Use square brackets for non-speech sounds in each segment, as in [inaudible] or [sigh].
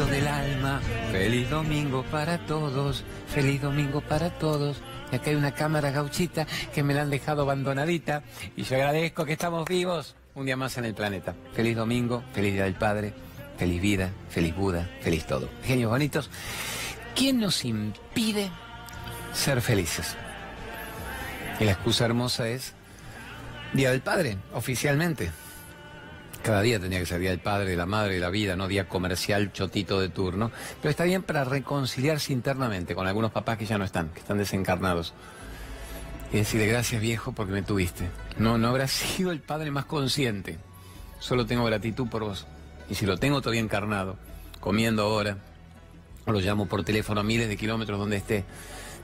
Del alma, feliz domingo para todos, feliz domingo para todos. Y acá hay una cámara gauchita que me la han dejado abandonadita y yo agradezco que estamos vivos un día más en el planeta. Feliz domingo, feliz día del Padre, feliz vida, feliz Buda, feliz todo. Genios bonitos. ¿Quién nos impide ser felices? Y la excusa hermosa es Día del Padre, oficialmente. Cada día tenía que ser Día del Padre, de la Madre, de la Vida, no día comercial chotito de turno. Pero está bien para reconciliarse internamente con algunos papás que ya no están, que están desencarnados. Y decirle gracias viejo porque me tuviste. No, no habrá [laughs] sido el padre más consciente. Solo tengo gratitud por vos. Y si lo tengo todavía encarnado, comiendo ahora, o lo llamo por teléfono a miles de kilómetros donde esté,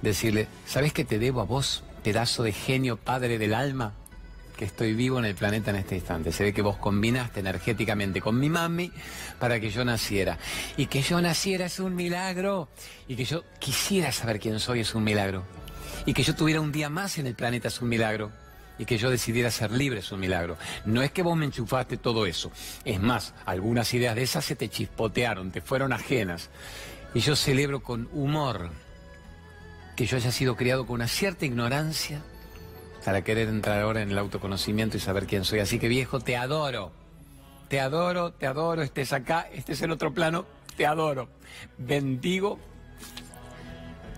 decirle, ¿sabes que te debo a vos, pedazo de genio padre del alma? Que estoy vivo en el planeta en este instante. Se ve que vos combinaste energéticamente con mi mami para que yo naciera. Y que yo naciera es un milagro. Y que yo quisiera saber quién soy es un milagro. Y que yo tuviera un día más en el planeta es un milagro. Y que yo decidiera ser libre es un milagro. No es que vos me enchufaste todo eso. Es más, algunas ideas de esas se te chispotearon, te fueron ajenas. Y yo celebro con humor que yo haya sido criado con una cierta ignorancia para querer entrar ahora en el autoconocimiento y saber quién soy. Así que viejo, te adoro. Te adoro, te adoro, estés acá, este es el otro plano, te adoro. Bendigo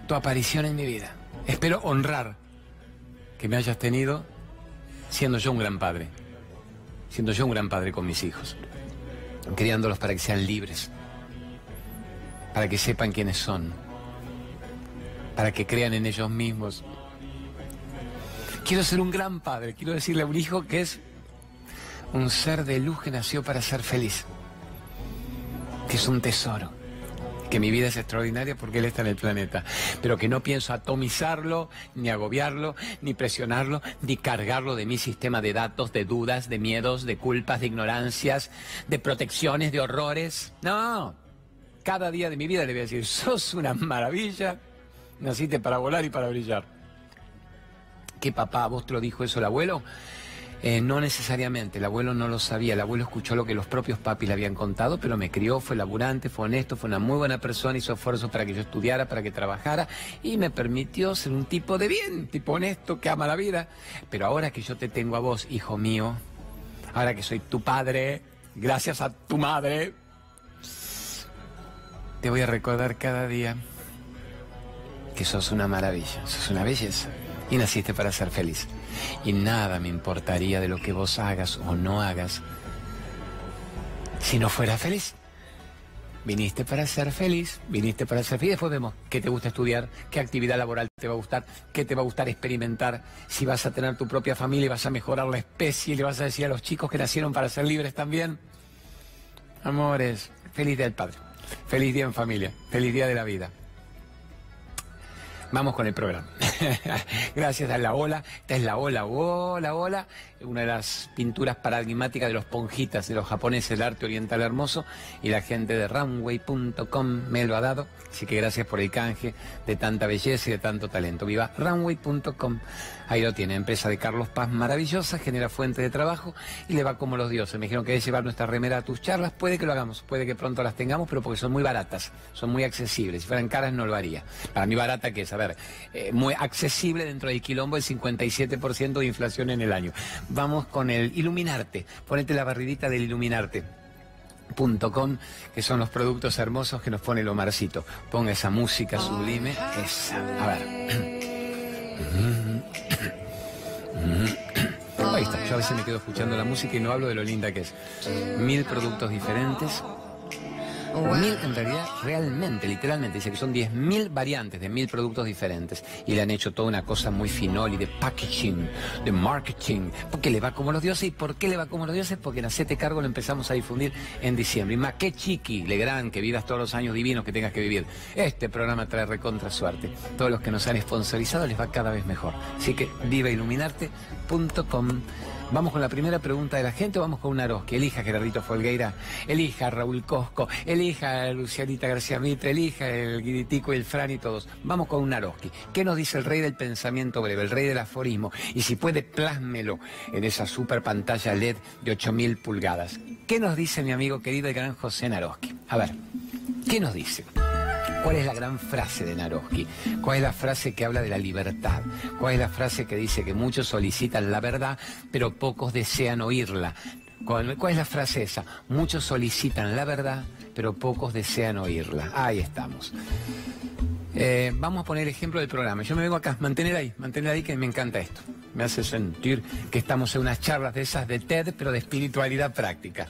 tu aparición en mi vida. Espero honrar que me hayas tenido siendo yo un gran padre. Siendo yo un gran padre con mis hijos. Criándolos para que sean libres. Para que sepan quiénes son. Para que crean en ellos mismos Quiero ser un gran padre, quiero decirle a un hijo que es un ser de luz que nació para ser feliz, que es un tesoro, que mi vida es extraordinaria porque él está en el planeta, pero que no pienso atomizarlo, ni agobiarlo, ni presionarlo, ni cargarlo de mi sistema de datos, de dudas, de miedos, de culpas, de ignorancias, de protecciones, de horrores. No, cada día de mi vida le voy a decir, sos una maravilla, naciste para volar y para brillar. ¿Qué papá? ¿Vos te lo dijo eso el abuelo? Eh, no necesariamente, el abuelo no lo sabía, el abuelo escuchó lo que los propios papis le habían contado, pero me crió, fue laburante, fue honesto, fue una muy buena persona, hizo esfuerzos para que yo estudiara, para que trabajara y me permitió ser un tipo de bien, tipo honesto, que ama la vida. Pero ahora que yo te tengo a vos, hijo mío, ahora que soy tu padre, gracias a tu madre, te voy a recordar cada día que sos una maravilla, sos una belleza y naciste para ser feliz. Y nada me importaría de lo que vos hagas o no hagas si no fuera feliz. Viniste para ser feliz, viniste para ser feliz. Después vemos qué te gusta estudiar, qué actividad laboral te va a gustar, qué te va a gustar experimentar, si vas a tener tu propia familia y vas a mejorar la especie y le vas a decir a los chicos que nacieron para ser libres también. Amores, feliz día del Padre, feliz día en familia, feliz día de la vida. Vamos con el programa. [laughs] Gracias a la ola. Esta es la ola, ola, ola. Una de las pinturas paradigmáticas de los ponjitas de los japoneses, el arte oriental hermoso. Y la gente de runway.com me lo ha dado. Así que gracias por el canje de tanta belleza y de tanto talento. Viva runway.com. Ahí lo tiene, empresa de Carlos Paz maravillosa, genera fuente de trabajo y le va como los dioses. Me dijeron que debes llevar nuestra remera a tus charlas. Puede que lo hagamos, puede que pronto las tengamos, pero porque son muy baratas, son muy accesibles. Si fueran caras no lo haría. Para mí barata que es, ver, eh, muy accesible dentro del quilombo el 57% de inflación en el año. Vamos con el Iluminarte. Ponete la barridita del Iluminarte. Com, que son los productos hermosos que nos pone el Omarcito. Ponga esa música sublime. Esa. A ver. [coughs] Ahí está, yo a veces me quedo escuchando la música y no hablo de lo linda que es. Mil productos diferentes, Mil, en realidad, realmente, literalmente, dice que son 10.000 variantes de mil productos diferentes. Y le han hecho toda una cosa muy finol y de packaging, de marketing. Porque le va como los dioses. ¿Y por qué le va como los dioses? Porque en Hacete Cargo lo empezamos a difundir en diciembre. Y más, qué chiqui, Legrand, que vivas todos los años divinos que tengas que vivir. Este programa trae recontra suerte. Todos los que nos han sponsorizado les va cada vez mejor. Así que vivailuminarte.com Vamos con la primera pregunta de la gente o vamos con un Aroski. Elija Gerardito Folgueira, elija Raúl Cosco, elija Lucianita García Mitre, elija el Guiditico y el Fran y todos. Vamos con un Aroski. ¿Qué nos dice el rey del pensamiento breve, el rey del aforismo? Y si puede, plásmelo en esa super pantalla LED de 8000 pulgadas. ¿Qué nos dice mi amigo querido el gran José Naroski? A ver. ¿Qué nos dice? ¿Cuál es la gran frase de Naroski? ¿Cuál es la frase que habla de la libertad? ¿Cuál es la frase que dice que muchos solicitan la verdad, pero pocos desean oírla? ¿Cuál, es la frase esa? Muchos solicitan la verdad, pero pocos desean oírla. Ahí estamos. Eh, vamos a poner ejemplo del programa. Yo me vengo acá, mantener ahí, mantener ahí que me encanta esto. Me hace sentir que estamos en unas charlas de esas de TED, pero de espiritualidad práctica.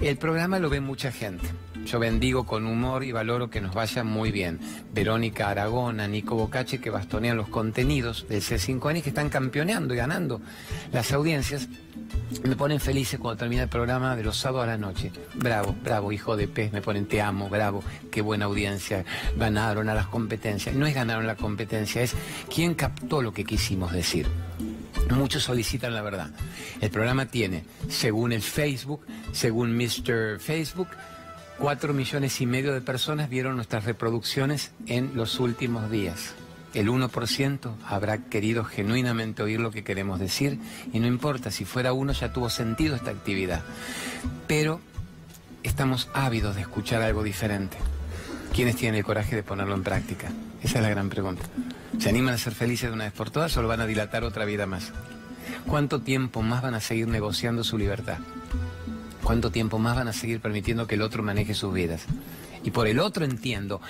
El programa lo ve mucha gente. Yo bendigo con humor y valoro que nos vaya muy bien. Verónica Aragona, Nico Bocache, que bastonean los contenidos del C5N y que están campeoneando y ganando las audiencias. Me ponen felices cuando termina el programa de los sábados a la noche. Bravo, bravo, hijo de pez, me ponen te amo, bravo, qué buena audiencia. Ganaron a las competencias. No es ganaron la competencia, es quién captó lo que quisimos decir. Muchos solicitan la verdad. El programa tiene, según el Facebook, según Mr. Facebook, cuatro millones y medio de personas vieron nuestras reproducciones en los últimos días. El 1% habrá querido genuinamente oír lo que queremos decir y no importa, si fuera uno ya tuvo sentido esta actividad. Pero estamos ávidos de escuchar algo diferente. ¿Quiénes tienen el coraje de ponerlo en práctica? Esa es la gran pregunta. ¿Se animan a ser felices de una vez por todas o lo van a dilatar otra vida más? ¿Cuánto tiempo más van a seguir negociando su libertad? ¿Cuánto tiempo más van a seguir permitiendo que el otro maneje sus vidas? Y por el otro entiendo,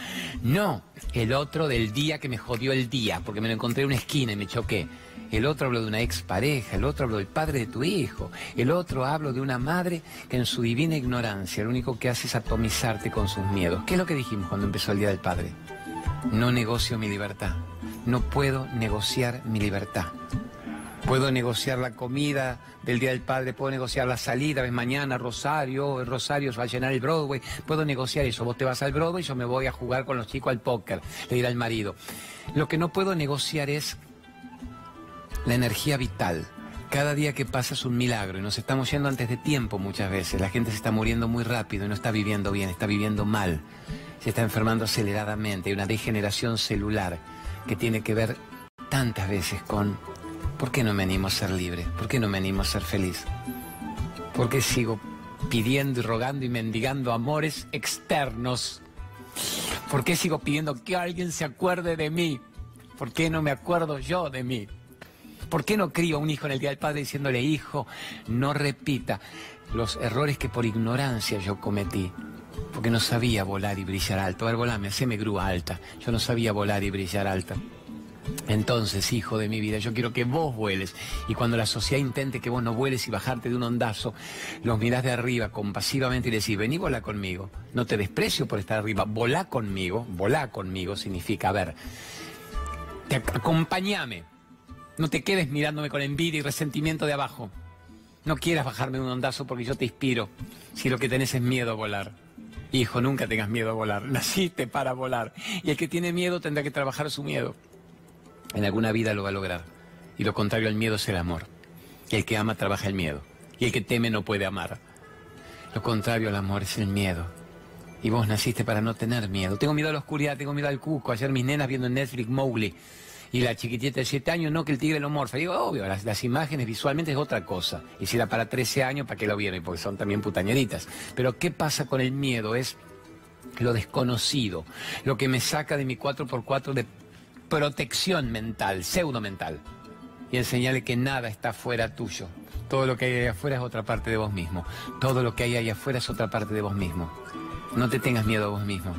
no el otro del día que me jodió el día, porque me lo encontré en una esquina y me choqué. El otro hablo de una expareja, el otro hablo del padre de tu hijo, el otro hablo de una madre que en su divina ignorancia lo único que hace es atomizarte con sus miedos. ¿Qué es lo que dijimos cuando empezó el Día del Padre? No negocio mi libertad. No puedo negociar mi libertad. Puedo negociar la comida del Día del Padre, puedo negociar la salida, ves mañana Rosario, Rosario se va a llenar el Broadway, puedo negociar eso. Vos te vas al Broadway, yo me voy a jugar con los chicos al póker, le dirá al marido. Lo que no puedo negociar es la energía vital. Cada día que pasa es un milagro y nos estamos yendo antes de tiempo muchas veces. La gente se está muriendo muy rápido y no está viviendo bien, está viviendo mal. Se está enfermando aceleradamente. Hay una degeneración celular que tiene que ver tantas veces con ¿por qué no me animo a ser libre? ¿Por qué no me animo a ser feliz? ¿Por qué sigo pidiendo y rogando y mendigando amores externos? ¿Por qué sigo pidiendo que alguien se acuerde de mí? ¿Por qué no me acuerdo yo de mí? ¿Por qué no crío un hijo en el Día del Padre diciéndole, hijo, no repita los errores que por ignorancia yo cometí? Porque no sabía volar y brillar alto. A ver, volame, haceme grúa alta. Yo no sabía volar y brillar alta. Entonces, hijo de mi vida, yo quiero que vos vueles. Y cuando la sociedad intente que vos no vueles y bajarte de un ondazo, los mirás de arriba compasivamente y decís, vení, volá conmigo. No te desprecio por estar arriba, volá conmigo. Volá conmigo significa, a ver, te, acompañame. No te quedes mirándome con envidia y resentimiento de abajo. No quieras bajarme de un ondazo porque yo te inspiro. Si lo que tenés es miedo a volar. Hijo, nunca tengas miedo a volar. [laughs] Naciste para volar. Y el que tiene miedo tendrá que trabajar su miedo en alguna vida lo va a lograr. Y lo contrario al miedo es el amor. El que ama trabaja el miedo. Y el que teme no puede amar. Lo contrario al amor es el miedo. Y vos naciste para no tener miedo. Tengo miedo a la oscuridad, tengo miedo al cuco. Ayer mis nenas viendo en Netflix Mowgli. Y la chiquitita de 7 años, no, que el tigre lo morfa. Digo, obvio, las, las, imágenes visualmente es otra cosa. Y si era para 13 años, ¿para qué lo vieron? Porque son también putañeritas. Pero ¿qué pasa con el miedo? Es lo desconocido. Lo que me saca de mi 4x4 de protección mental, pseudo mental, y enseñarle que nada está fuera tuyo. Todo lo que hay ahí afuera es otra parte de vos mismo. Todo lo que hay ahí afuera es otra parte de vos mismo. No te tengas miedo a vos mismo.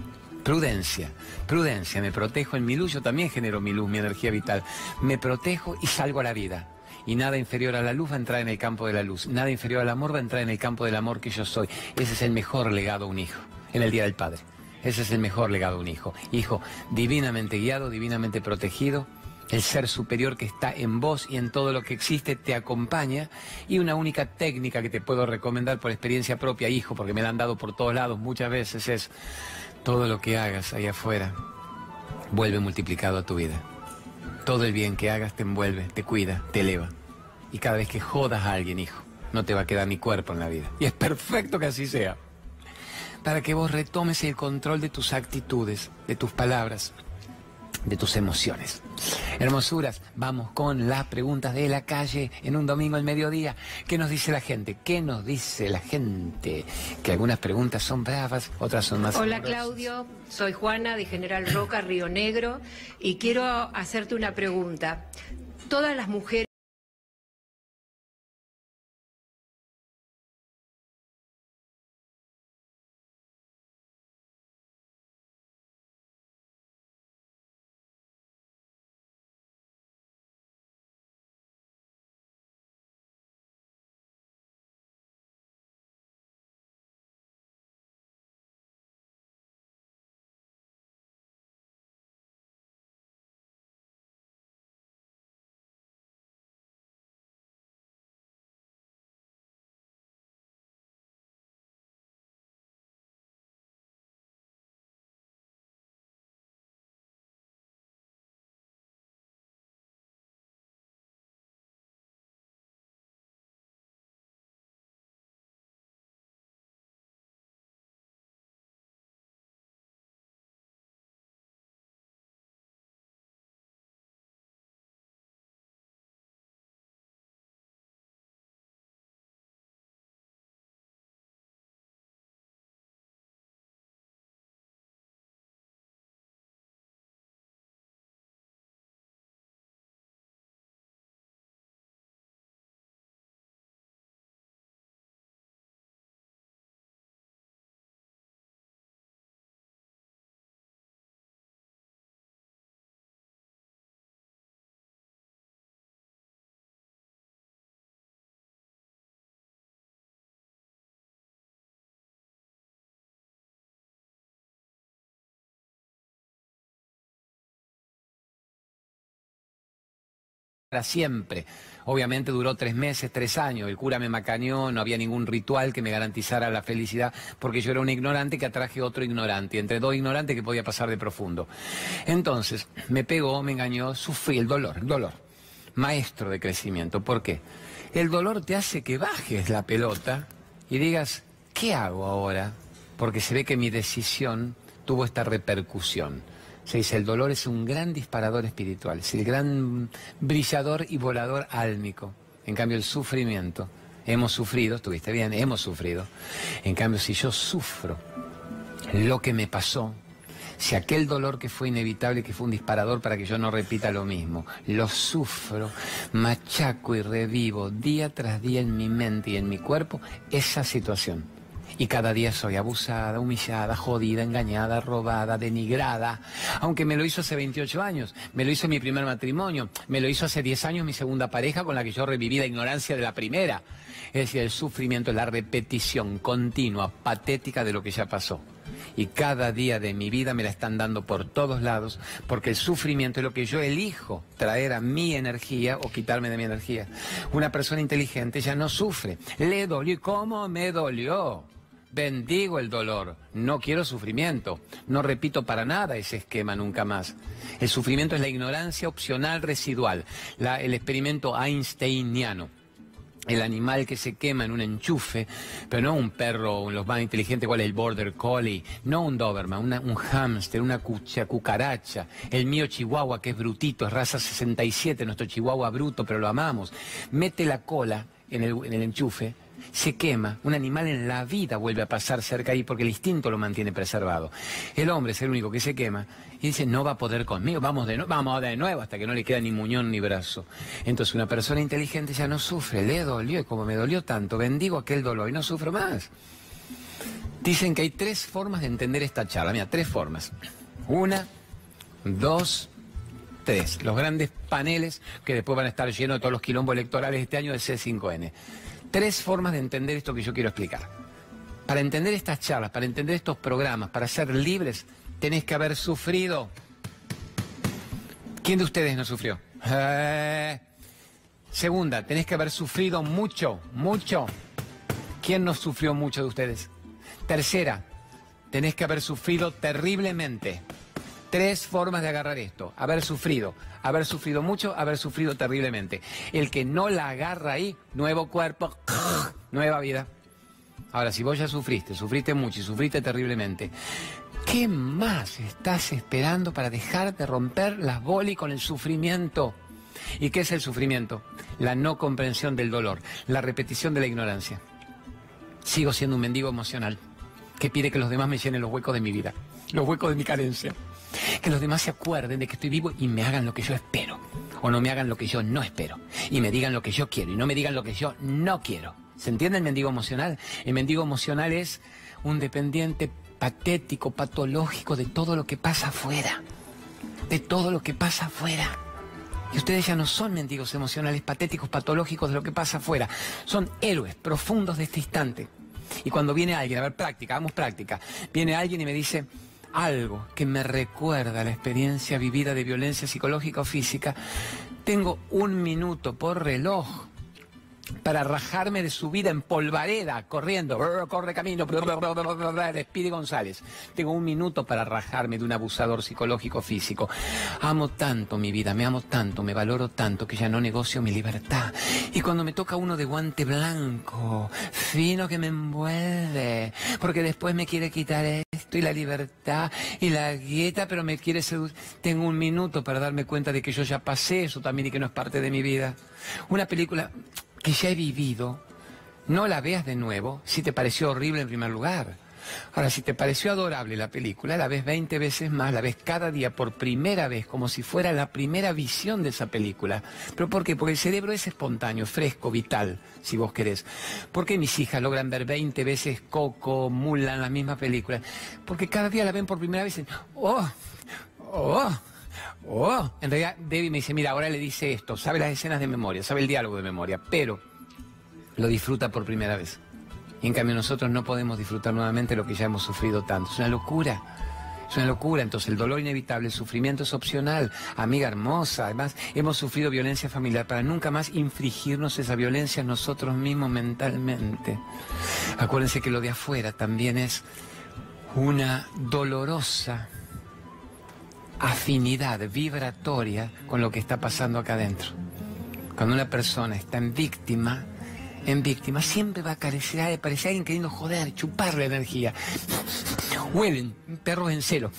Prudencia, prudencia, me protejo en mi luz, yo también genero mi luz, mi energía vital. Me protejo y salgo a la vida. Y nada inferior a la luz va a entrar en el campo de la luz. Nada inferior al amor va a entrar en el campo del amor que yo soy. Ese es el mejor legado a un hijo, en el Día del Padre. Ese es el mejor legado de un hijo. Hijo divinamente guiado, divinamente protegido. El ser superior que está en vos y en todo lo que existe te acompaña. Y una única técnica que te puedo recomendar por experiencia propia, hijo, porque me la han dado por todos lados muchas veces, es todo lo que hagas ahí afuera vuelve multiplicado a tu vida. Todo el bien que hagas te envuelve, te cuida, te eleva. Y cada vez que jodas a alguien, hijo, no te va a quedar ni cuerpo en la vida. Y es perfecto que así sea para que vos retomes el control de tus actitudes, de tus palabras. de tus emociones. Hermosuras, vamos con las preguntas de la calle en un domingo al mediodía. ¿Qué nos dice la gente? ¿Qué nos dice la gente? Que algunas preguntas son bravas, otras son más... Hola Claudio, soy Juana de General Roca, Río Negro, y quiero hacerte una pregunta. Todas las mujeres... siempre. Obviamente duró tres meses, tres años. El cura me macaneó, no había ningún ritual que me garantizara la felicidad, porque yo era un ignorante que atraje otro ignorante. Entre dos ignorantes que podía pasar de profundo. Entonces, me pegó, me engañó, sufrí el dolor, el dolor. Maestro de crecimiento. ¿Por qué? El dolor te hace que bajes la pelota y digas, ¿qué hago ahora? Porque se ve que mi decisión tuvo esta repercusión. Se dice, el dolor es un gran disparador espiritual, es el gran brillador y volador álmico. En cambio, el sufrimiento, hemos sufrido, estuviste bien, hemos sufrido. En cambio, si yo sufro lo que me pasó, si aquel dolor que fue inevitable, que fue un disparador para que yo no repita lo mismo, lo sufro, machaco y revivo día tras día en mi mente y en mi cuerpo esa situación y cada día soy abusada, humillada, jodida, engañada, robada, denigrada. Aunque me lo hizo hace 28 años, me lo hizo mi primer matrimonio, me lo hizo hace 10 años mi segunda pareja con la que yo reviví la ignorancia de la primera. Es decir, el sufrimiento la repetición continua, patética de lo que ya pasó. Y cada día de mi vida me la están dando por todos lados, porque el sufrimiento es lo que yo elijo traer a mi energía o quitarme de mi energía. Una persona inteligente ya no sufre. Le dolió. ¿Y cómo me dolió? Bendigo el dolor, no quiero sufrimiento, no repito para nada ese esquema nunca más. El sufrimiento es la ignorancia opcional residual, el experimento einsteiniano. El animal que se quema en un enchufe, pero no un perro, los más inteligentes, cual es el border collie, no un doberman, un hámster, una cucaracha, el mío chihuahua que es brutito, es raza 67, nuestro chihuahua bruto, pero lo amamos. Mete la cola en el, en el enchufe, se quema, un animal en la vida vuelve a pasar cerca ahí porque el instinto lo mantiene preservado. El hombre es el único que se quema y dice, no va a poder conmigo, vamos de, vamos de nuevo hasta que no le queda ni muñón ni brazo. Entonces una persona inteligente ya no sufre, le dolió y como me dolió tanto, bendigo aquel dolor y no sufro más. Dicen que hay tres formas de entender esta charla, mira, tres formas. Una, dos, tres. Los grandes paneles que después van a estar llenos de todos los quilombos electorales este año de C5N tres formas de entender esto que yo quiero explicar. Para entender estas charlas, para entender estos programas, para ser libres, tenés que haber sufrido. ¿Quién de ustedes no sufrió? Eh. Segunda, tenés que haber sufrido mucho, mucho. ¿Quién no sufrió mucho de ustedes? Tercera, tenés que haber sufrido terriblemente. Tres formas de agarrar esto. Haber sufrido, haber sufrido mucho, haber sufrido terriblemente. El que no la agarra ahí, nuevo cuerpo, [laughs] nueva vida. Ahora, si vos ya sufriste, sufriste mucho y sufriste terriblemente, ¿Qué más estás esperando para dejar de romper las bolas con el sufrimiento? ¿Y qué es el sufrimiento? La no comprensión del dolor, la repetición de la ignorancia. Sigo siendo un mendigo emocional que pide que los demás me llenen los huecos de mi vida, los huecos de mi carencia. Que los demás se acuerden de que estoy vivo y me hagan lo que yo espero. O no me hagan lo que yo no espero. Y me digan lo que yo quiero y no me digan lo que yo no quiero. ¿Se entiende el mendigo emocional? El mendigo emocional es un dependiente patético, patológico de todo lo que pasa afuera. De todo lo que pasa afuera. Y ustedes ya no son mendigos emocionales, patéticos, patológicos de lo que pasa afuera. Son héroes profundos de este instante. Y cuando viene alguien, a ver, práctica, hagamos práctica. Viene alguien y me dice algo que me recuerda la experiencia vivida de violencia psicológica o física. Tengo un minuto por reloj para rajarme de su vida en polvareda, corriendo, corre camino, Despide González. Tengo un minuto para rajarme de un abusador psicológico físico. Amo tanto mi vida, me amo tanto, me valoro tanto que ya no negocio mi libertad. Y cuando me toca uno de guante blanco, fino que me envuelve, porque después me quiere quitar esto y la libertad y la gueta, pero me quiere seducir. Tengo un minuto para darme cuenta de que yo ya pasé eso también y que no es parte de mi vida. Una película que ya he vivido, no la veas de nuevo si te pareció horrible en primer lugar. Ahora, si te pareció adorable la película, la ves 20 veces más, la ves cada día por primera vez, como si fuera la primera visión de esa película. ¿Pero por qué? Porque el cerebro es espontáneo, fresco, vital, si vos querés. ¿Por qué mis hijas logran ver 20 veces Coco, Mulan, la misma película? Porque cada día la ven por primera vez y dicen, ¡oh! ¡oh! Oh, en realidad Debbie me dice, mira, ahora le dice esto, sabe las escenas de memoria, sabe el diálogo de memoria, pero lo disfruta por primera vez. Y en cambio nosotros no podemos disfrutar nuevamente lo que ya hemos sufrido tanto. Es una locura. Es una locura. Entonces el dolor inevitable, el sufrimiento es opcional. Amiga hermosa, además hemos sufrido violencia familiar para nunca más infligirnos esa violencia nosotros mismos mentalmente. Acuérdense que lo de afuera también es una dolorosa afinidad vibratoria con lo que está pasando acá adentro. Cuando una persona está en víctima, en víctima, siempre va a carecer de parecer alguien queriendo joder, chupar la energía. Huelen, perros en celo.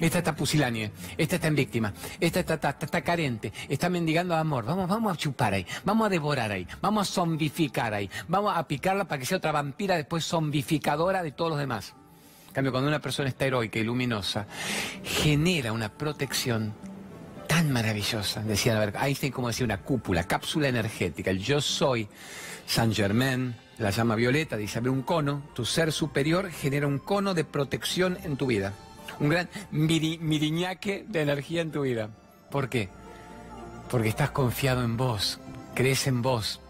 Esta está pusilánime, esta está en víctima, esta está, está, está, carente, está mendigando amor. Vamos, vamos a chupar ahí, vamos a devorar ahí, vamos a zombificar ahí, vamos a picarla para que sea otra vampira después zombificadora de todos los demás. En cambio, cuando una persona está heroica y luminosa, genera una protección tan maravillosa. Decían, a ver, Einstein como decía, una cúpula, cápsula energética. El yo soy Saint Germain, la llama violeta, dice, abre un cono, tu ser superior genera un cono de protección en tu vida. Un gran miriñaque de energía en tu vida. ¿Por qué? Porque estás confiado en vos, crees en vos,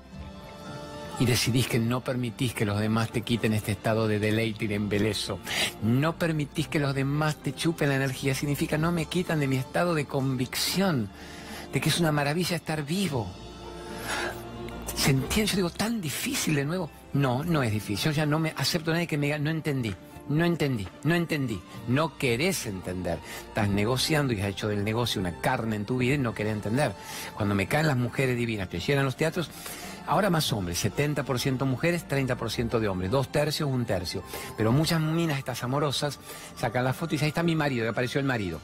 y decidís que no permitís que los demás te quiten este estado de deleite y de embelezo. No permitís que los demás te chupen la energía. Significa no me quitan de mi estado de convicción, de que es una maravilla estar vivo. ¿Se entiende? Yo digo, tan difícil de nuevo. No, no es difícil. Yo ya no me acepto a nadie que me diga, no entendí. No entendí, no entendí. No querés entender. Estás negociando y has hecho del negocio una carne en tu vida y no querés entender. Cuando me caen las mujeres divinas que llenan los teatros, Ahora más hombres, 70% mujeres, 30% de hombres, dos tercios, un tercio. Pero muchas minas estas amorosas sacan la foto y dicen, ahí está mi marido, y apareció el marido.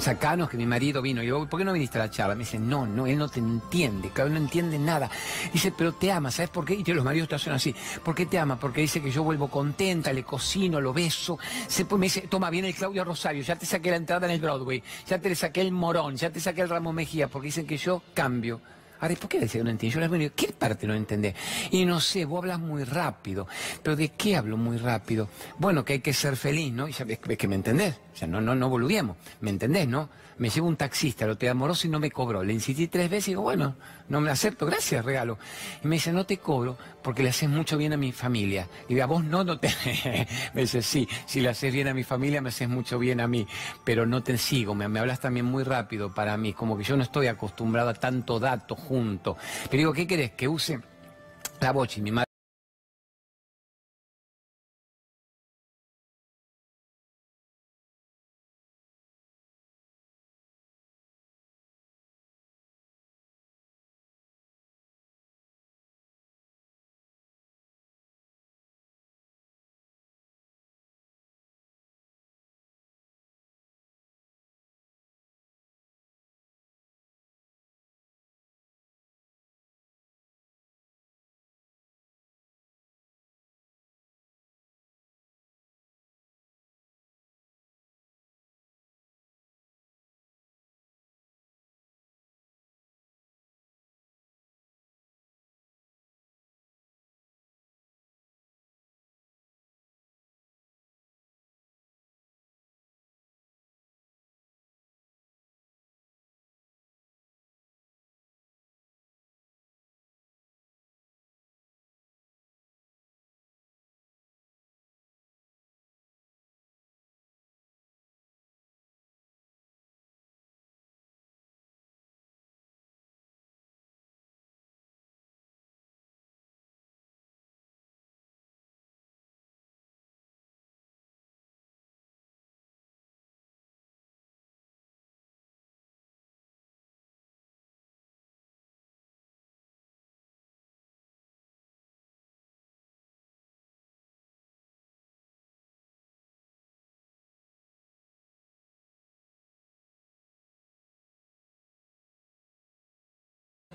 Sacanos que mi marido vino. Y yo, ¿por qué no viniste a la charla? Me dice, no, no, él no te entiende, claro, no entiende nada. Dice, pero te ama, ¿sabes por qué? Y los maridos te hacen así. ¿Por qué te ama? Porque dice que yo vuelvo contenta, le cocino, lo beso. Se, me dice, toma, viene el Claudio Rosario, ya te saqué la entrada en el Broadway, ya te le saqué el morón, ya te saqué el ramo Mejía, porque dicen que yo cambio. Ahora, ¿por qué decía que no entiendo? Yo les digo, ¿qué parte no entendés? Y no sé, vos hablas muy rápido. ¿Pero de qué hablo muy rápido? Bueno, que hay que ser feliz, ¿no? Y ves que me entendés. O sea, no, no, no volvemos. ¿Me entendés, no? Me llevo un taxista, lo te amoroso y no me cobró. Le insistí tres veces y digo, bueno, no me acepto, gracias, regalo. Y me dice, no te cobro porque le haces mucho bien a mi familia. Y a vos no, no te... [laughs] me dice, sí, si le haces bien a mi familia, me haces mucho bien a mí. Pero no te sigo, me, me hablas también muy rápido para mí. Como que yo no estoy acostumbrado a tanto dato junto. Pero digo, ¿qué querés? Que use la bochi, mi madre.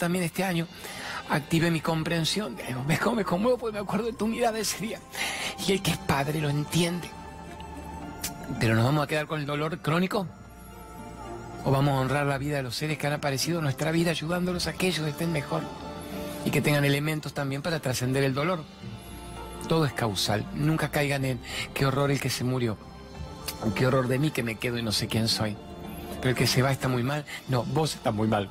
También este año activé mi comprensión. ¿Ves cómo me conmuevo? Porque me acuerdo de tu mirada ese día. Y el que es padre lo entiende. Pero nos vamos a quedar con el dolor crónico. ¿O vamos a honrar la vida de los seres que han aparecido en nuestra vida ayudándolos a que ellos estén mejor? Y que tengan elementos también para trascender el dolor. Todo es causal. Nunca caigan en qué horror el que se murió. Qué horror de mí que me quedo y no sé quién soy. Pero el que se va está muy mal. No, vos estás muy mal.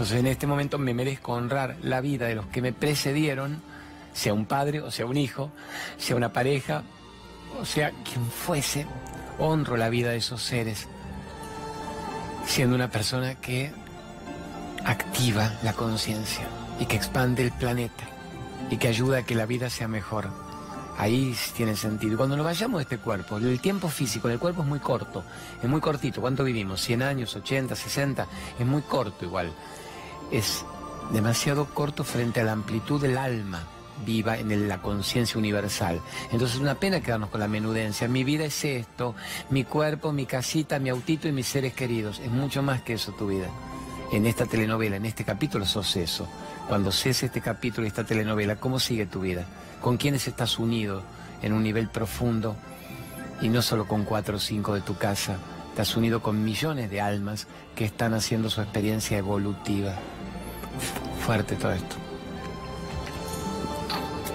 Entonces en este momento me merezco honrar la vida de los que me precedieron, sea un padre o sea un hijo, sea una pareja, o sea quien fuese, honro la vida de esos seres, siendo una persona que activa la conciencia y que expande el planeta y que ayuda a que la vida sea mejor. Ahí tiene sentido. Cuando nos vayamos de este cuerpo, el tiempo físico del cuerpo es muy corto, es muy cortito. ¿Cuánto vivimos? ¿100 años, 80, 60? Es muy corto igual es demasiado corto frente a la amplitud del alma viva en la conciencia universal. Entonces es una pena quedarnos con la menudencia. Mi vida es esto, mi cuerpo, mi casita, mi autito y mis seres queridos. Es mucho más que eso tu vida. En esta telenovela, en este capítulo sos eso. Cuando cese este capítulo y esta telenovela, ¿cómo sigue tu vida? ¿Con quiénes estás unido en un nivel profundo? Y no solo con cuatro o cinco de tu casa. Estás unido con millones de almas que están haciendo su experiencia evolutiva fuerte todo esto.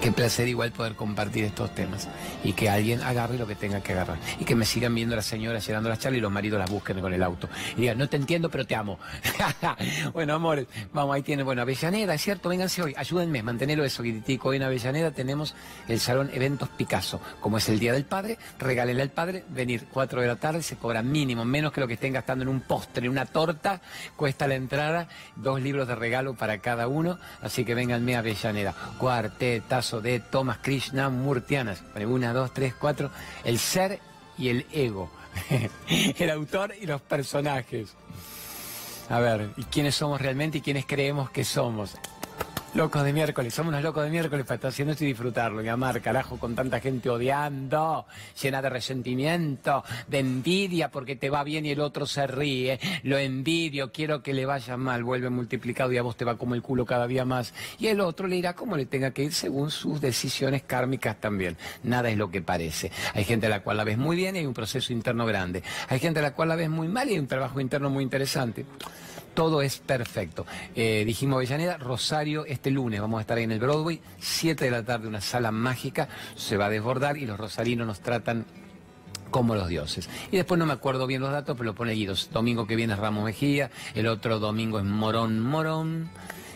Qué placer igual poder compartir estos temas y que alguien agarre lo que tenga que agarrar. Y que me sigan viendo las señoras llenando las charlas y los maridos las busquen con el auto. Y digan, no te entiendo, pero te amo. [laughs] bueno, amores, vamos, ahí tiene, bueno, Avellaneda, es cierto, vénganse hoy, ayúdenme, mantenerlo eso, Guiritico. Hoy en Avellaneda tenemos el Salón Eventos Picasso. Como es el Día del Padre, regálenle al padre, venir 4 de la tarde, se cobra mínimo, menos que lo que estén gastando en un postre, una torta, cuesta la entrada, dos libros de regalo para cada uno, así que vénganme a Avellaneda. Cuartetazo de Thomas Krishna Murtianas. Una, dos, tres, cuatro. El ser y el ego. [laughs] el autor y los personajes. A ver, ¿y quiénes somos realmente y quiénes creemos que somos? Locos de miércoles, somos unos locos de miércoles para estar haciendo esto y disfrutarlo y amar, carajo, con tanta gente odiando, llena de resentimiento, de envidia porque te va bien y el otro se ríe, lo envidio, quiero que le vaya mal, vuelve multiplicado y a vos te va como el culo cada día más. Y el otro le irá como le tenga que ir según sus decisiones kármicas también. Nada es lo que parece. Hay gente a la cual la ves muy bien y hay un proceso interno grande. Hay gente a la cual la ves muy mal y hay un trabajo interno muy interesante todo es perfecto. Eh, dijimos Avellaneda, Rosario este lunes, vamos a estar ahí en el Broadway, 7 de la tarde, una sala mágica, se va a desbordar y los rosarinos nos tratan como los dioses. Y después no me acuerdo bien los datos, pero lo pone Guidos. Domingo que viene es Ramos Mejía, el otro domingo es Morón Morón.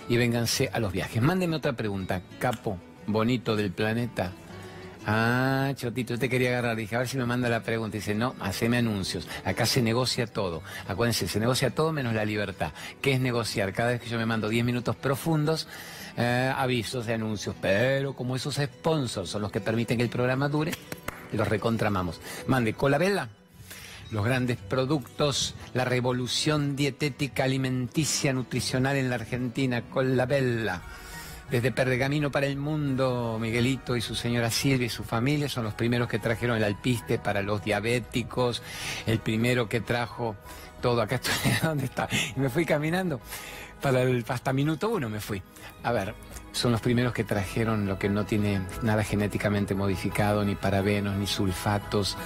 Y vénganse a los viajes. Mándenme otra pregunta, capo bonito del planeta. Ah, Chotito, te quería agarrar. Dije, a ver si me manda la pregunta. Dice, no, haceme anuncios. Acá se negocia todo. Acuérdense, se negocia todo menos la libertad. ¿Qué es negociar? Cada vez que yo me mando 10 minutos profundos, eh, avisos de anuncios. Pero como esos sponsors son los que permiten que el programa dure, los recontramamos. Mande, Colabella los grandes productos, la revolución dietética alimenticia nutricional en la Argentina, Colabella. Desde Pergamino para el Mundo, Miguelito y su señora Silvia y su familia son los primeros que trajeron el alpiste para los diabéticos, el primero que trajo todo. Acá estoy, [laughs] ¿dónde está? Y me fui caminando para el, hasta minuto uno me fui. A ver, son los primeros que trajeron lo que no tiene nada genéticamente modificado, ni parabenos, ni sulfatos.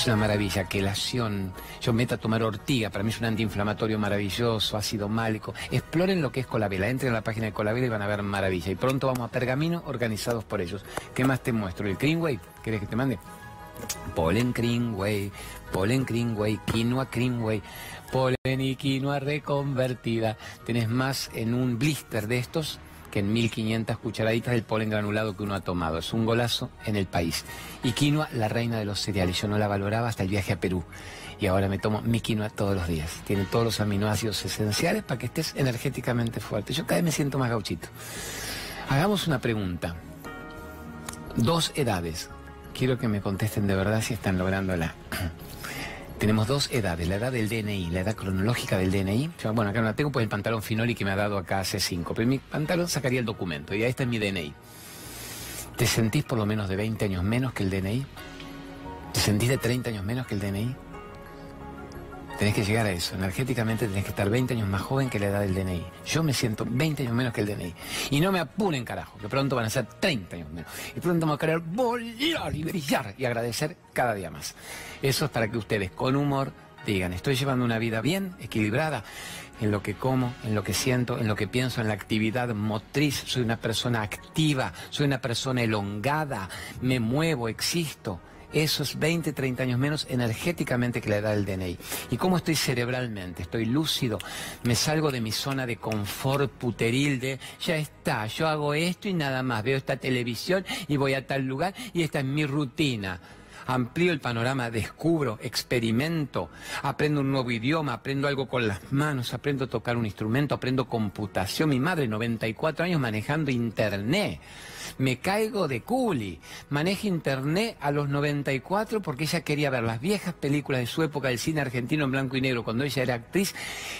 Es una maravilla, quelación. Yo meto a tomar ortiga, para mí es un antiinflamatorio maravilloso, ácido málico. Exploren lo que es Colabela, entren a la página de Colabela y van a ver maravilla. Y pronto vamos a Pergamino organizados por ellos. ¿Qué más te muestro? ¿El Greenway? ¿Querés que te mande? Polen Greenway, polen Greenway, quinoa Greenway, polen y quinoa reconvertida. Tenés más en un blister de estos que en 1500 cucharaditas del polen granulado que uno ha tomado. Es un golazo en el país. Y quinoa, la reina de los cereales. Yo no la valoraba hasta el viaje a Perú. Y ahora me tomo mi quinoa todos los días. Tiene todos los aminoácidos esenciales para que estés energéticamente fuerte. Yo cada vez me siento más gauchito. Hagamos una pregunta. Dos edades. Quiero que me contesten de verdad si están logrando la [clears throat] tenemos dos edades, la edad del DNI, la edad cronológica del DNI. bueno, acá no la tengo, pues el pantalón Finoli que me ha dado acá hace cinco, pero mi pantalón sacaría el documento y ahí está mi DNI. ¿Te sentís por lo menos de 20 años menos que el DNI? ¿Te sentís de 30 años menos que el DNI? Tenés que llegar a eso. Energéticamente tenés que estar 20 años más joven que la edad del DNI. Yo me siento 20 años menos que el DNI. Y no me apuren, carajo, que pronto van a ser 30 años menos. Y pronto voy a querer volar y brillar y agradecer cada día más. Eso es para que ustedes, con humor, digan, estoy llevando una vida bien, equilibrada, en lo que como, en lo que siento, en lo que pienso, en la actividad motriz. Soy una persona activa, soy una persona elongada, me muevo, existo esos 20, 30 años menos energéticamente que la edad del DNI. ¿Y cómo estoy cerebralmente? Estoy lúcido, me salgo de mi zona de confort puteril de, ya está, yo hago esto y nada más, veo esta televisión y voy a tal lugar y esta es mi rutina amplío el panorama, descubro, experimento, aprendo un nuevo idioma, aprendo algo con las manos, aprendo a tocar un instrumento, aprendo computación. Mi madre, 94 años, manejando internet. Me caigo de culi. Maneja internet a los 94 porque ella quería ver las viejas películas de su época del cine argentino en blanco y negro, cuando ella era actriz,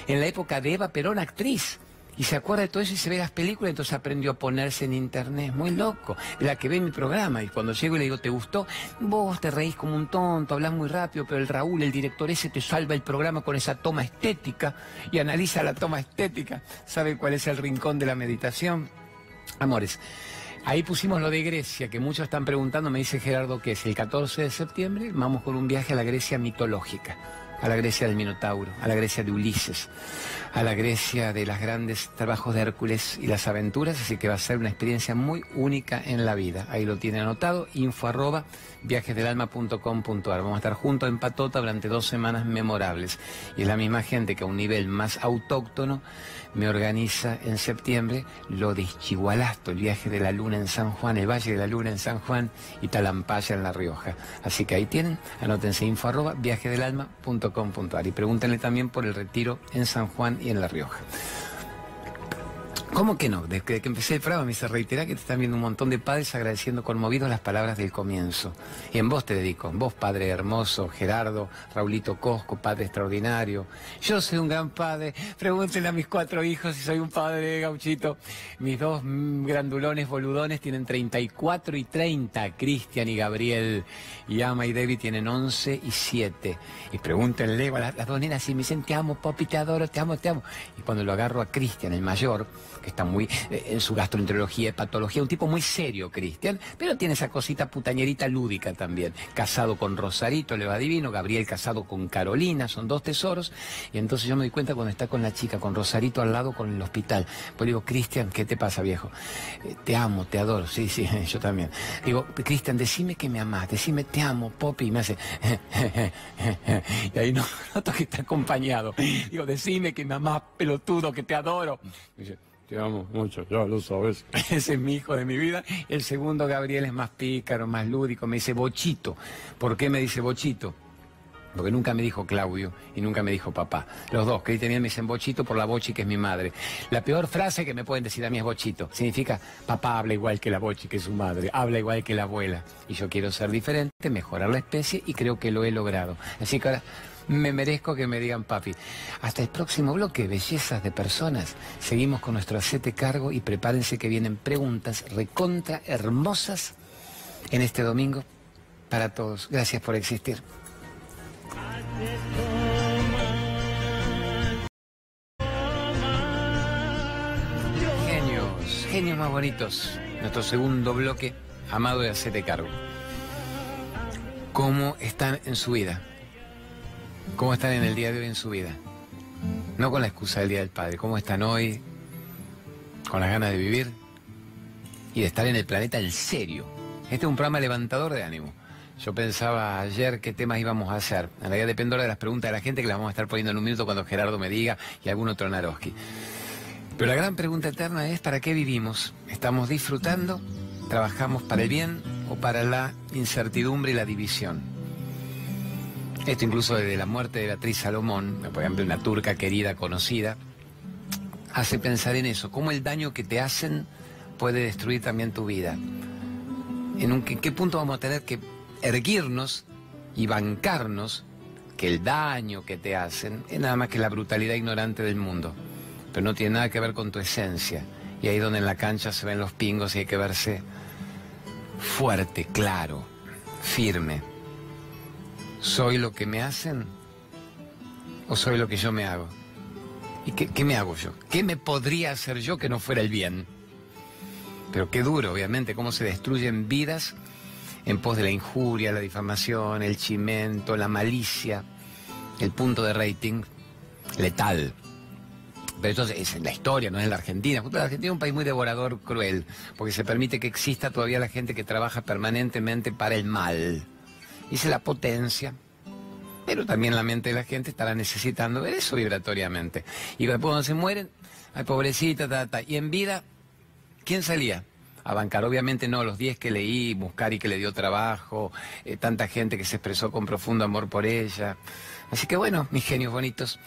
en la época de Eva Perón, actriz. Y se acuerda de todo eso y se ve las películas, entonces aprendió a ponerse en internet. Muy loco. La que ve mi programa. Y cuando llego y le digo, ¿te gustó? Vos te reís como un tonto, hablas muy rápido, pero el Raúl, el director ese, te salva el programa con esa toma estética y analiza la toma estética. ¿Sabe cuál es el rincón de la meditación? Amores. Ahí pusimos lo de Grecia, que muchos están preguntando, me dice Gerardo que es el 14 de septiembre, vamos con un viaje a la Grecia mitológica a la Grecia del Minotauro, a la Grecia de Ulises, a la Grecia de los grandes trabajos de Hércules y las aventuras, así que va a ser una experiencia muy única en la vida. Ahí lo tiene anotado, info arroba viajesdelalma.com.ar. Vamos a estar juntos en Patota durante dos semanas memorables. Y es la misma gente que a un nivel más autóctono me organiza en septiembre lo de Ischigualasto, el viaje de la luna en San Juan, el Valle de la Luna en San Juan y Talampaya en La Rioja. Así que ahí tienen, anótense info arroba viajesdelalma.com.ar y pregúntenle también por el retiro en San Juan y en La Rioja. ¿Cómo que no? Desde que empecé el programa me hice reiterar que te están viendo un montón de padres agradeciendo conmovidos las palabras del comienzo. Y en vos te dedico, en vos padre hermoso, Gerardo, Raulito Cosco, padre extraordinario. Yo soy un gran padre, pregúntenle a mis cuatro hijos si soy un padre gauchito. Mis dos grandulones boludones tienen 34 y 30, Cristian y Gabriel. Y Ama y David tienen 11 y 7. Y pregúntenle a las, dos nenas si me dicen te amo, papi, te adoro, te amo, te amo. Y cuando lo agarro a Cristian, el mayor, que está muy eh, en su gastroenterología, patología, un tipo muy serio, Cristian, pero tiene esa cosita putañerita lúdica también. Casado con Rosarito, le va divino, Gabriel casado con Carolina, son dos tesoros, y entonces yo me doy cuenta cuando está con la chica, con Rosarito al lado, con el hospital. Pues digo, Cristian, ¿qué te pasa, viejo? Eh, te amo, te adoro, sí, sí, [laughs] yo también. Digo, Cristian, decime que me amás, decime te amo, Popi, y me hace, [laughs] y ahí no [laughs] noto que está acompañado. Digo, decime que me amás, pelotudo, que te adoro. Te amo mucho, ya lo sabes. [laughs] Ese es mi hijo de mi vida. El segundo, Gabriel, es más pícaro, más lúdico. Me dice Bochito. ¿Por qué me dice Bochito? Porque nunca me dijo Claudio y nunca me dijo papá. Los dos, que tenían me dicen Bochito por la Bochi, que es mi madre. La peor frase que me pueden decir a mí es Bochito. Significa, papá habla igual que la Bochi, que es su madre. Habla igual que la abuela. Y yo quiero ser diferente, mejorar la especie y creo que lo he logrado. Así que ahora me merezco que me digan papi. Hasta el próximo bloque, bellezas de personas. Seguimos con nuestro acete cargo y prepárense que vienen preguntas recontra hermosas en este domingo para todos. Gracias por existir. Genios, genios más bonitos. Nuestro segundo bloque, amado de acete cargo. ¿Cómo están en su vida? ¿Cómo están en el día de hoy en su vida? No con la excusa del Día del Padre. ¿Cómo están hoy? Con las ganas de vivir y de estar en el planeta en serio. Este es un programa levantador de ánimo. Yo pensaba ayer qué temas íbamos a hacer. En realidad depende de las preguntas de la gente que las vamos a estar poniendo en un minuto cuando Gerardo me diga y algún otro Naroski. Pero la gran pregunta eterna es ¿para qué vivimos? ¿Estamos disfrutando? ¿Trabajamos para el bien o para la incertidumbre y la división? Esto incluso desde la muerte de Beatriz Salomón, por ejemplo, una turca querida, conocida, hace pensar en eso, cómo el daño que te hacen puede destruir también tu vida. ¿En, qué punto vamos a tener que erguirnos y bancarnos que el daño que te hacen es nada más que la brutalidad ignorante del mundo, pero no tiene nada que ver con tu esencia. Y ahí donde en la cancha se ven los pingos y hay que verse fuerte, claro, firme. ¿Soy lo que me hacen ¿O soy lo que yo me hago? ¿Y qué, qué me hago yo? ¿Qué me podría hacer yo que no fuera el bien? Pero qué duro, obviamente, cómo se destruyen vidas en pos de la injuria, la difamación, el chimento, la malicia, el punto de rating letal. Pero esto es en la historia, no es en la Argentina. La Argentina es un país muy devorador, cruel, porque se permite que exista todavía la gente que trabaja permanentemente para el mal. Y es la potencia. Pero también la mente de la gente estará necesitando ver eso vibratoriamente. Y cuando se mueren, ay pobrecita, ta, ta. y en vida, ¿quién salía? a bancar. Obviamente no, los 10 que leí, Muscari que le dio trabajo, eh, tanta gente que se expresó con profundo amor por ella. Así que bueno, mis genios bonitos,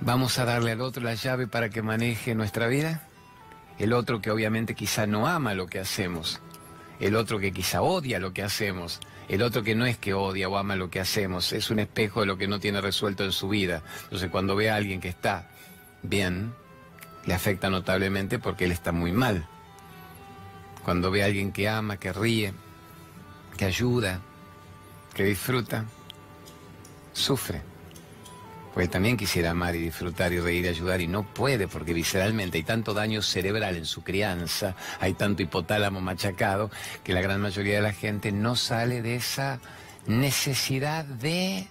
vamos a darle al otro la llave para que maneje nuestra vida. El otro que obviamente quizá no ama lo que hacemos. El otro que quizá odia lo que hacemos. El otro que no es que odia o ama lo que hacemos, es un espejo de lo que no tiene resuelto en su vida. Entonces cuando ve a alguien que está bien, le afecta notablemente porque él está muy mal. Cuando ve a alguien que ama, que ríe, que ayuda, que disfruta, sufre. Pues también quisiera amar y disfrutar y reír y ayudar y no puede porque visceralmente hay tanto daño cerebral en su crianza, hay tanto hipotálamo machacado que la gran mayoría de la gente no sale de esa necesidad de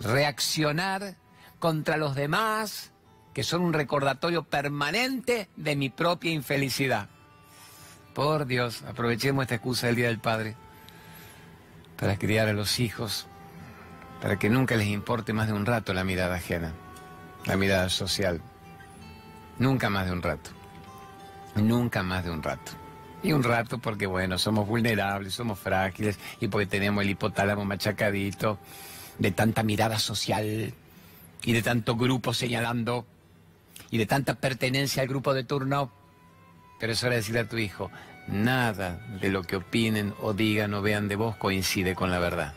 reaccionar contra los demás, que son un recordatorio permanente de mi propia infelicidad. Por Dios, aprovechemos esta excusa del Día del Padre para criar a los hijos, para que nunca les importe más de un rato la mirada ajena, la mirada social. Nunca más de un rato. Nunca más de un rato. Y un rato porque, bueno, somos vulnerables, somos frágiles y porque tenemos el hipotálamo machacadito de tanta mirada social y de tanto grupo señalando y de tanta pertenencia al grupo de turno pero es hora de decirle a tu hijo, nada de lo que opinen o digan o vean de vos coincide con la verdad.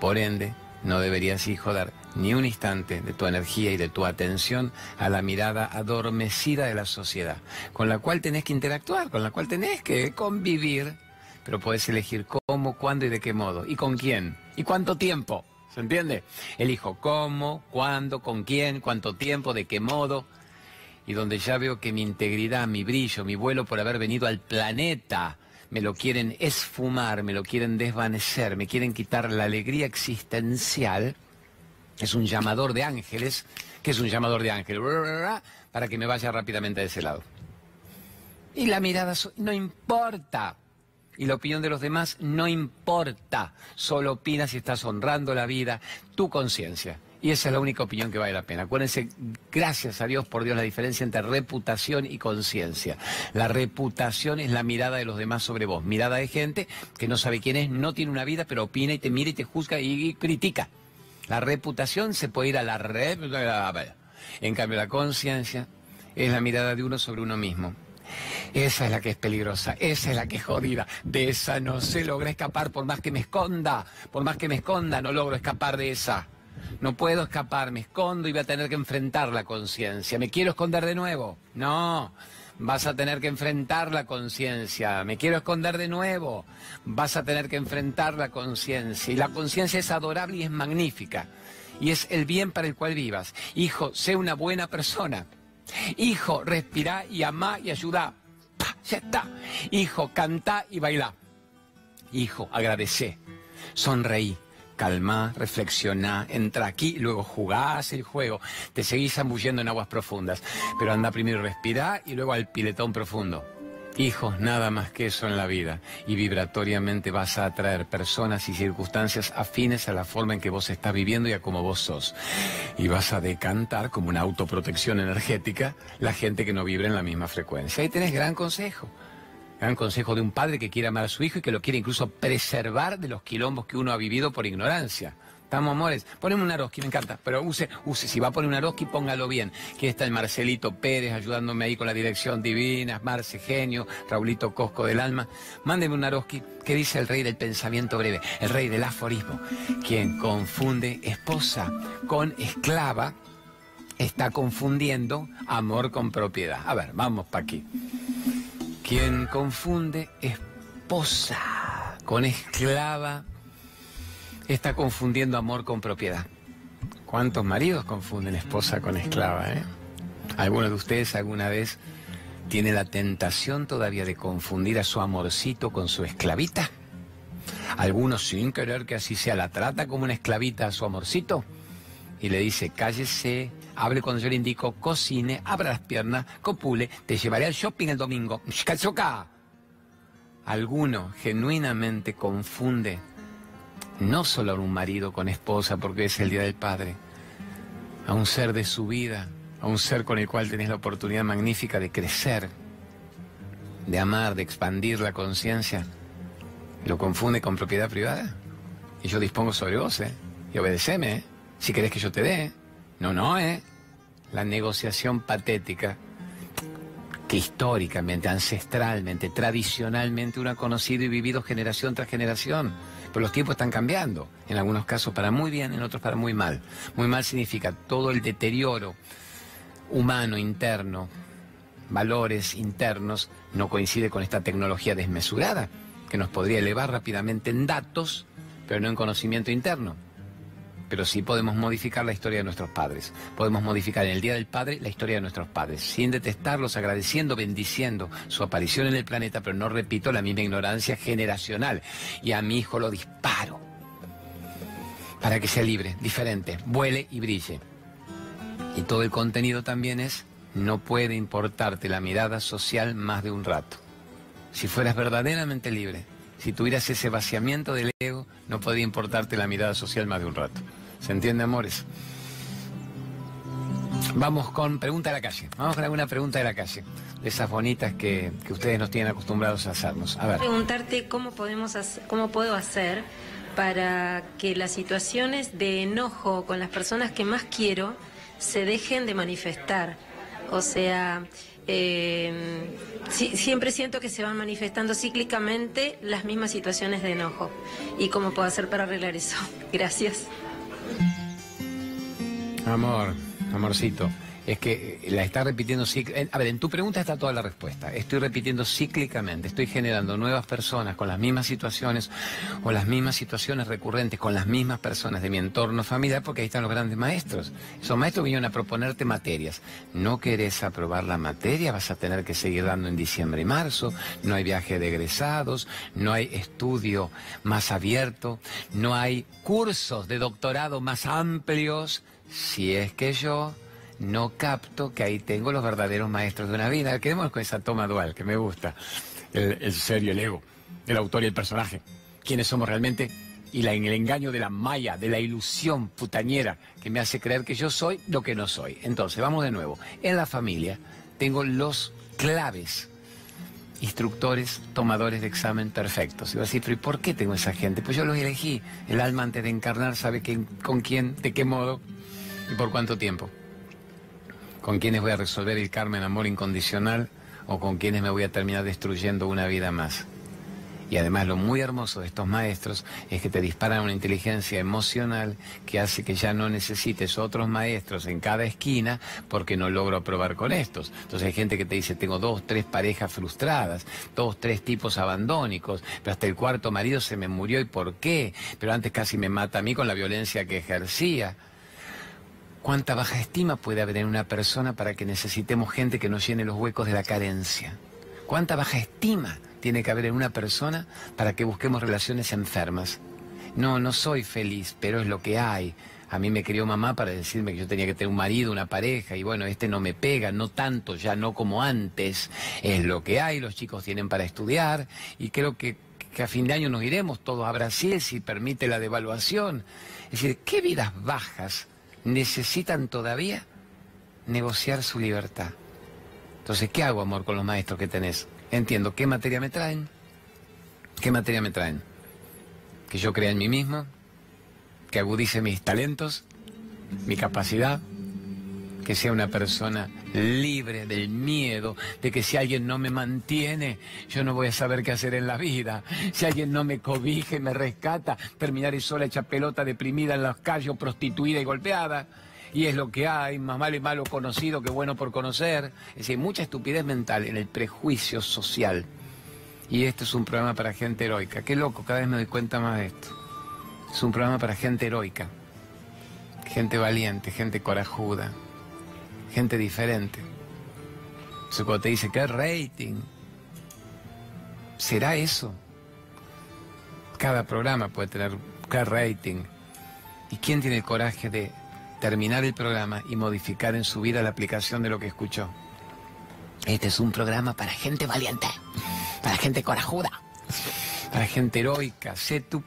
Por ende, no deberías, hijo, dar ni un instante de tu energía y de tu atención a la mirada adormecida de la sociedad, con la cual tenés que interactuar, con la cual tenés que convivir, pero podés elegir cómo, cuándo y de qué modo, y con quién, y cuánto tiempo. ¿Se entiende? Elijo cómo, cuándo, con quién, cuánto tiempo, de qué modo y donde ya veo que mi integridad, mi brillo, mi vuelo por haber venido al planeta, me lo quieren esfumar, me lo quieren desvanecer, me quieren quitar la alegría existencial, es un llamador de ángeles, que es un llamador de ángeles, para que me vaya rápidamente a ese lado. Y la mirada no importa. Y la opinión de los demás no importa. Solo opina si estás honrando la vida, tu conciencia. Y esa es la única opinión que vale la pena. Acuérdense, gracias a Dios por Dios, la diferencia entre reputación y conciencia. La reputación es la mirada de los demás sobre vos. Mirada de gente que no sabe quién es, no tiene una vida, pero opina y te mira y te juzga y, critica. La reputación se puede ir a la red. En cambio, la conciencia es la mirada de uno sobre uno mismo. Esa es la que es peligrosa, esa es la que es jodida. De esa no se logra escapar por más que me esconda, por más que me esconda, no logro escapar de esa. No puedo escapar, me escondo y voy a tener que enfrentar la conciencia. ¿Me quiero esconder de nuevo? No. Vas a tener que enfrentar la conciencia. Me quiero esconder de nuevo. Vas a tener que enfrentar la conciencia. Y la conciencia es adorable y es magnífica. Y es el bien para el cual vivas. Hijo, sé una buena persona. Hijo, respira y ama y ayuda. Ya está. Hijo, canta y baila. Hijo, agradece. Sonreí calma, reflexiona, entra aquí, luego jugás el juego, te seguís zambullendo en aguas profundas, pero anda primero respira y luego al piletón profundo. Hijos, nada más que eso en la vida, y vibratoriamente vas a atraer personas y circunstancias afines a la forma en que vos estás viviendo y a cómo vos sos. Y vas a decantar como una autoprotección energética la gente que no vibra en la misma frecuencia. Ahí tenés gran consejo. Gran consejo de un padre que quiere amar a su hijo y que lo quiere incluso preservar de los quilombos que uno ha vivido por ignorancia. Estamos amores. Poneme un Aroski, me encanta. Pero use, use, si va a poner un Aroski, póngalo bien. Aquí está el Marcelito Pérez ayudándome ahí con la dirección divina, Marce Genio, Raulito Cosco del Alma. Mándeme un Aroski que dice el rey del pensamiento breve, el rey del aforismo. Quien confunde esposa con esclava está confundiendo amor con propiedad. A ver, vamos para aquí. Quien confunde esposa con esclava está confundiendo amor con propiedad. ¿Cuántos maridos confunden esposa con esclava? Eh? ¿Alguno de ustedes alguna vez tiene la tentación todavía de confundir a su amorcito con su esclavita? Algunos sin querer que así sea la trata como una esclavita a su amorcito y le dice cállese, hable cuando yo le indico, cocine, abra las piernas, copule, te llevaré al shopping el domingo. ¡Cachoca! Alguno genuinamente confunde no solo a un marido con esposa porque es el Día del Padre, a un ser de su vida, a un ser con el cual tenés la oportunidad magnífica de crecer, de amar, de expandir la conciencia, lo confunde con propiedad privada. Y yo dispongo sobre vos, ¿eh? Y obedeceme, ¿eh? Si querés que yo te dé. No, no, ¿eh? La negociación patética que históricamente, ancestralmente, tradicionalmente uno ha conocido y vivido generación tras generación. Pero los tiempos están cambiando, en algunos casos para muy bien, en otros para muy mal. Muy mal significa todo el deterioro humano interno, valores internos, no coincide con esta tecnología desmesurada que nos podría elevar rápidamente en datos, pero no en conocimiento interno pero sí podemos modificar la historia de nuestros padres. Podemos modificar en el Día del Padre la historia de nuestros padres, sin detestarlos, agradeciendo, bendiciendo su aparición en el planeta, pero no repito la misma ignorancia generacional. Y a mi hijo lo disparo para que sea libre, diferente, vuele y brille. Y todo el contenido también es, no puede importarte la mirada social más de un rato. Si fueras verdaderamente libre, si tuvieras ese vaciamiento del ego, no podría importarte la mirada social más de un rato. ¿Se entiende, amores? Vamos con pregunta de la calle. Vamos con alguna pregunta de la calle. De esas bonitas que, ustedes nos tienen acostumbrados a hacernos. A ver. Preguntarte cómo, podemos cómo puedo hacer para que las situaciones de enojo con las personas que más quiero se dejen de manifestar. O sea, eh, siempre siento que se van manifestando cíclicamente las mismas situaciones de enojo. ¿Y cómo puedo hacer para arreglar eso? [laughs] Gracias. Amor, amorcito. Es que la está repitiendo A ver, en tu pregunta está toda la respuesta. Estoy repitiendo cíclicamente. Estoy generando nuevas personas con las mismas situaciones o las mismas situaciones recurrentes con las mismas personas de mi entorno familiar porque ahí están los grandes maestros. Esos maestros vinieron a proponerte materias. No querés aprobar la materia, vas a tener que seguir dando en diciembre y marzo. No hay viaje de egresados, no hay estudio más abierto, no hay cursos de doctorado más amplios si es que yo no capto que ahí tengo los verdaderos maestros de una vida. Quedémonos con esa toma dual que me gusta. El, ser y el ego, el autor y el personaje. ¿Quiénes somos realmente? Y la, en el engaño de la maya, de la ilusión putañera que me hace creer que yo soy lo que no soy. Entonces, vamos de nuevo. En la familia tengo los claves instructores, tomadores de examen perfectos. Y vas a decir, ¿y por qué tengo esa gente? Pues yo los elegí. El alma antes de encarnar sabe con quién, de qué modo ¿Y por cuánto tiempo? ¿Con quiénes voy a resolver el karma en amor incondicional o con quiénes me voy a terminar destruyendo una vida más? Y además lo muy hermoso de estos maestros es que te disparan una inteligencia emocional que hace que ya no necesites otros maestros en cada esquina porque no logro aprobar con estos. Entonces hay gente que te dice, tengo dos, tres parejas frustradas, dos, tres tipos abandónicos, pero hasta el cuarto marido se me murió y ¿por qué? Pero antes casi me mata a mí con la violencia que ejercía. ¿Cuánta baja estima puede haber en una persona para que necesitemos gente que nos llene los huecos de la carencia? ¿Cuánta baja estima tiene que haber en una persona para que busquemos relaciones enfermas? No, no soy feliz, pero es lo que hay. A mí me crió mamá para decirme que yo tenía que tener un marido, una pareja, y bueno, este no me pega, no tanto, ya no como antes. Es lo que hay, los chicos tienen para estudiar, y creo que, que a fin de año nos iremos todos a Brasil si permite la devaluación. Es decir, ¿qué vidas bajas necesitan todavía negociar su libertad. Entonces, ¿qué hago, amor, con los maestros que tenés? Entiendo, ¿qué materia me traen? ¿Qué materia me traen? Que yo crea en mí mismo, que agudice mis talentos, mi capacidad, que sea una persona libre del miedo de que si alguien no me mantiene, yo no voy a saber qué hacer en la vida. Si alguien no me cobije, me rescata, terminaré sola hecha pelota deprimida en los calles, prostituida y golpeada. Y es lo que hay, más malo y malo conocido que bueno por conocer. Es decir, mucha estupidez mental en el prejuicio social. Y esto es un programa para gente heroica. Qué loco, cada vez me doy cuenta más de esto. Es un programa para gente heroica gente valiente, gente corajuda, gente diferente. Entonces cuando te dice, ¿qué rating? ¿Será eso? Cada programa puede tener qué rating. ¿Y quién tiene el coraje de terminar el programa y modificar en su vida la aplicación de lo que escuchó? Este es un programa para gente valiente, para gente corajuda, para gente heroica. Sé tu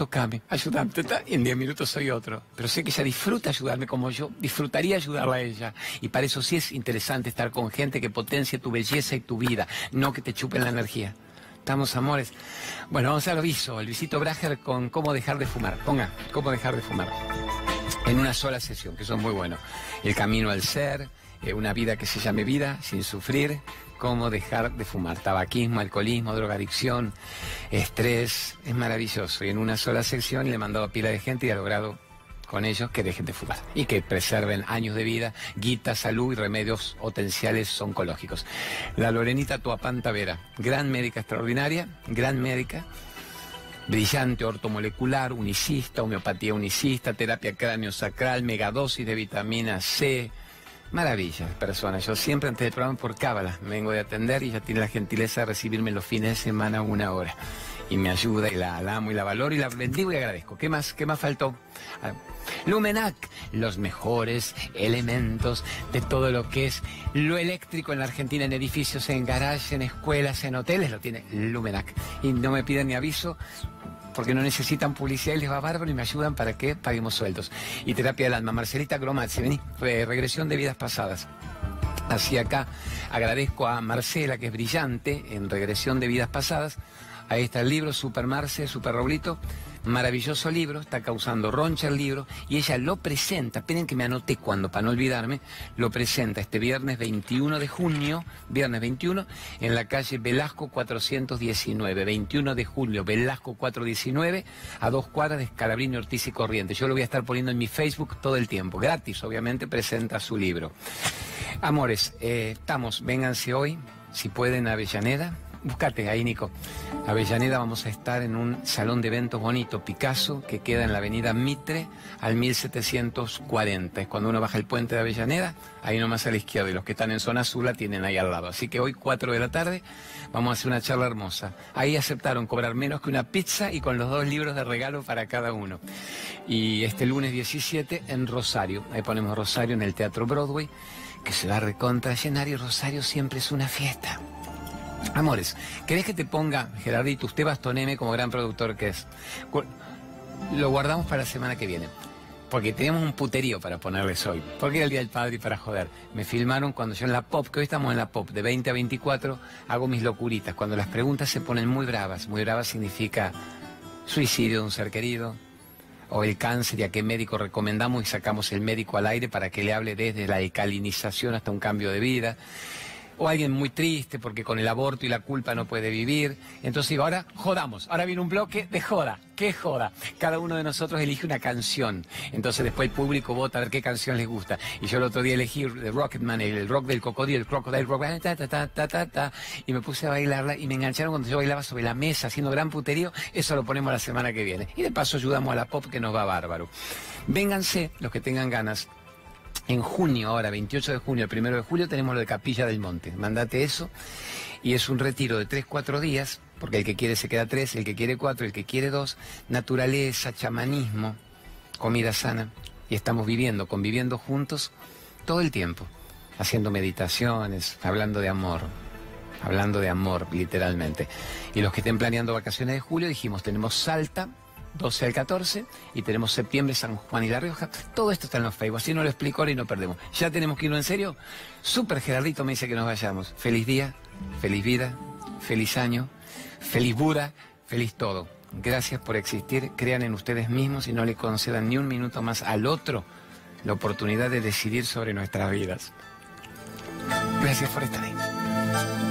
tocame, ayúdame, y en 10 minutos soy otro. Pero sé que ella disfruta ayudarme como yo, disfrutaría ayudarla a ella. Y para eso sí es interesante estar con gente que potencie tu belleza y tu vida, no que te chupen la energía. Estamos, amores. Bueno, vamos al aviso, el visito Brager con cómo dejar de fumar. Ponga, cómo dejar de fumar. En una sola sesión, que son muy buenos. El camino al ser, eh, una vida que se llame vida, sin sufrir, cómo dejar de fumar. Tabaquismo, alcoholismo, drogadicción, estrés, es maravilloso. Y en una sola sección le he mandado a pila de gente y ha logrado con ellos que dejen de fumar y que preserven años de vida, guita, salud y remedios potenciales oncológicos. La Lorenita Tuapanta Vera, gran médica extraordinaria, gran médica, brillante ortomolecular, unicista, homeopatía unicista, terapia cráneo sacral, megadosis de vitamina C, Maravilla, personas. Yo siempre antes del programa por cábala vengo de atender y ella tiene la gentileza de recibirme los fines de semana una hora. Y me ayuda y la, amo y la valoro y la bendigo y agradezco. ¿Qué más? ¿Qué más faltó? Lumenac, los mejores elementos de todo lo que es lo eléctrico en la Argentina, en edificios, en garajes, en escuelas, en hoteles, lo tiene Lumenac. Y no me piden ni aviso, porque no necesitan publicidad y les va bárbaro y me ayudan para que paguemos sueldos. Y terapia del alma. Marcelita Gromazzi, vení, regresión de vidas pasadas. Así acá agradezco a Marcela, que es brillante en regresión de vidas pasadas. Ahí está el libro, Super Marce, Super Roblito. Maravilloso libro, está causando roncha el libro y ella lo presenta, esperen que me anoté cuando, para no olvidarme, lo presenta este viernes 21 de junio, viernes 21, en la calle Velasco 419, 21 de julio, Velasco 419, a dos cuadras de Escalabrini, Ortiz y Corrientes. Yo lo voy a estar poniendo en mi Facebook todo el tiempo, gratis, obviamente, presenta su libro. Amores, eh, estamos, vénganse hoy, si pueden, a Avellaneda Buscate ahí, Nico. Avellaneda vamos a estar en un salón de eventos bonito, Picasso, que queda en la avenida Mitre al 1740. Es cuando uno baja el puente de Avellaneda, ahí nomás a la izquierda. Y los que están en zona azul la tienen ahí al lado. Así que hoy, 4 de la tarde, vamos a hacer una charla hermosa. Ahí aceptaron cobrar menos que una pizza y con los dos libros de regalo para cada uno. Y este lunes 17 en Rosario. Ahí ponemos Rosario en el Teatro Broadway, que se va a recontra llenar y Rosario siempre es una fiesta. Amores, ¿querés que te ponga, Gerardito, usted bastoneme como gran productor que es? Lo guardamos para la semana que viene. Porque tenemos un puterío para ponerles hoy. Porque era el Día del Padre y para joder. Me filmaron cuando yo en la pop, que hoy estamos en la pop, de 20 a 24, hago mis locuritas. Cuando las preguntas se ponen muy bravas. Muy bravas significa suicidio de un ser querido, o el cáncer y a qué médico recomendamos y sacamos el médico al aire para que le hable desde la alcalinización hasta un cambio de vida o alguien muy triste porque con el aborto y la culpa no puede vivir. Entonces digo, ahora jodamos, ahora viene un bloque de joda. ¿Qué joda? Cada uno de nosotros elige una canción. Entonces después el público vota a ver qué canción les gusta. Y yo el otro día elegí The Rocketman, el, rock del cocodrilo, el crocodile rock, ta, ta, ta, ta, ta, y me puse a bailarla y me engancharon cuando yo bailaba sobre la mesa haciendo gran puterío. Eso lo ponemos la semana que viene. Y de paso ayudamos a la pop que nos va bárbaro. Vénganse los que tengan ganas en junio, ahora 28 de junio, el 1 de julio, tenemos lo de Capilla del Monte. Mandate eso. Y es un retiro de 3-4 días, porque el que quiere se queda 3, el que quiere 4, el que quiere 2. Naturaleza, chamanismo, comida sana. Y estamos viviendo, conviviendo juntos todo el tiempo, haciendo meditaciones, hablando de amor. Hablando de amor, literalmente. Y los que estén planeando vacaciones de julio, dijimos, tenemos Salta, 12 al 14 y tenemos septiembre San Juan y La Rioja. Todo esto está en los Facebook, así no lo explico ahora y no perdemos. ¿Ya tenemos que irnos en serio? Super Gerardito me dice que nos vayamos. Feliz día, feliz vida, feliz año, feliz Buda, feliz todo. Gracias por existir, crean en ustedes mismos y no le concedan ni un minuto más al otro la oportunidad de decidir sobre nuestras vidas. Gracias por estar ahí.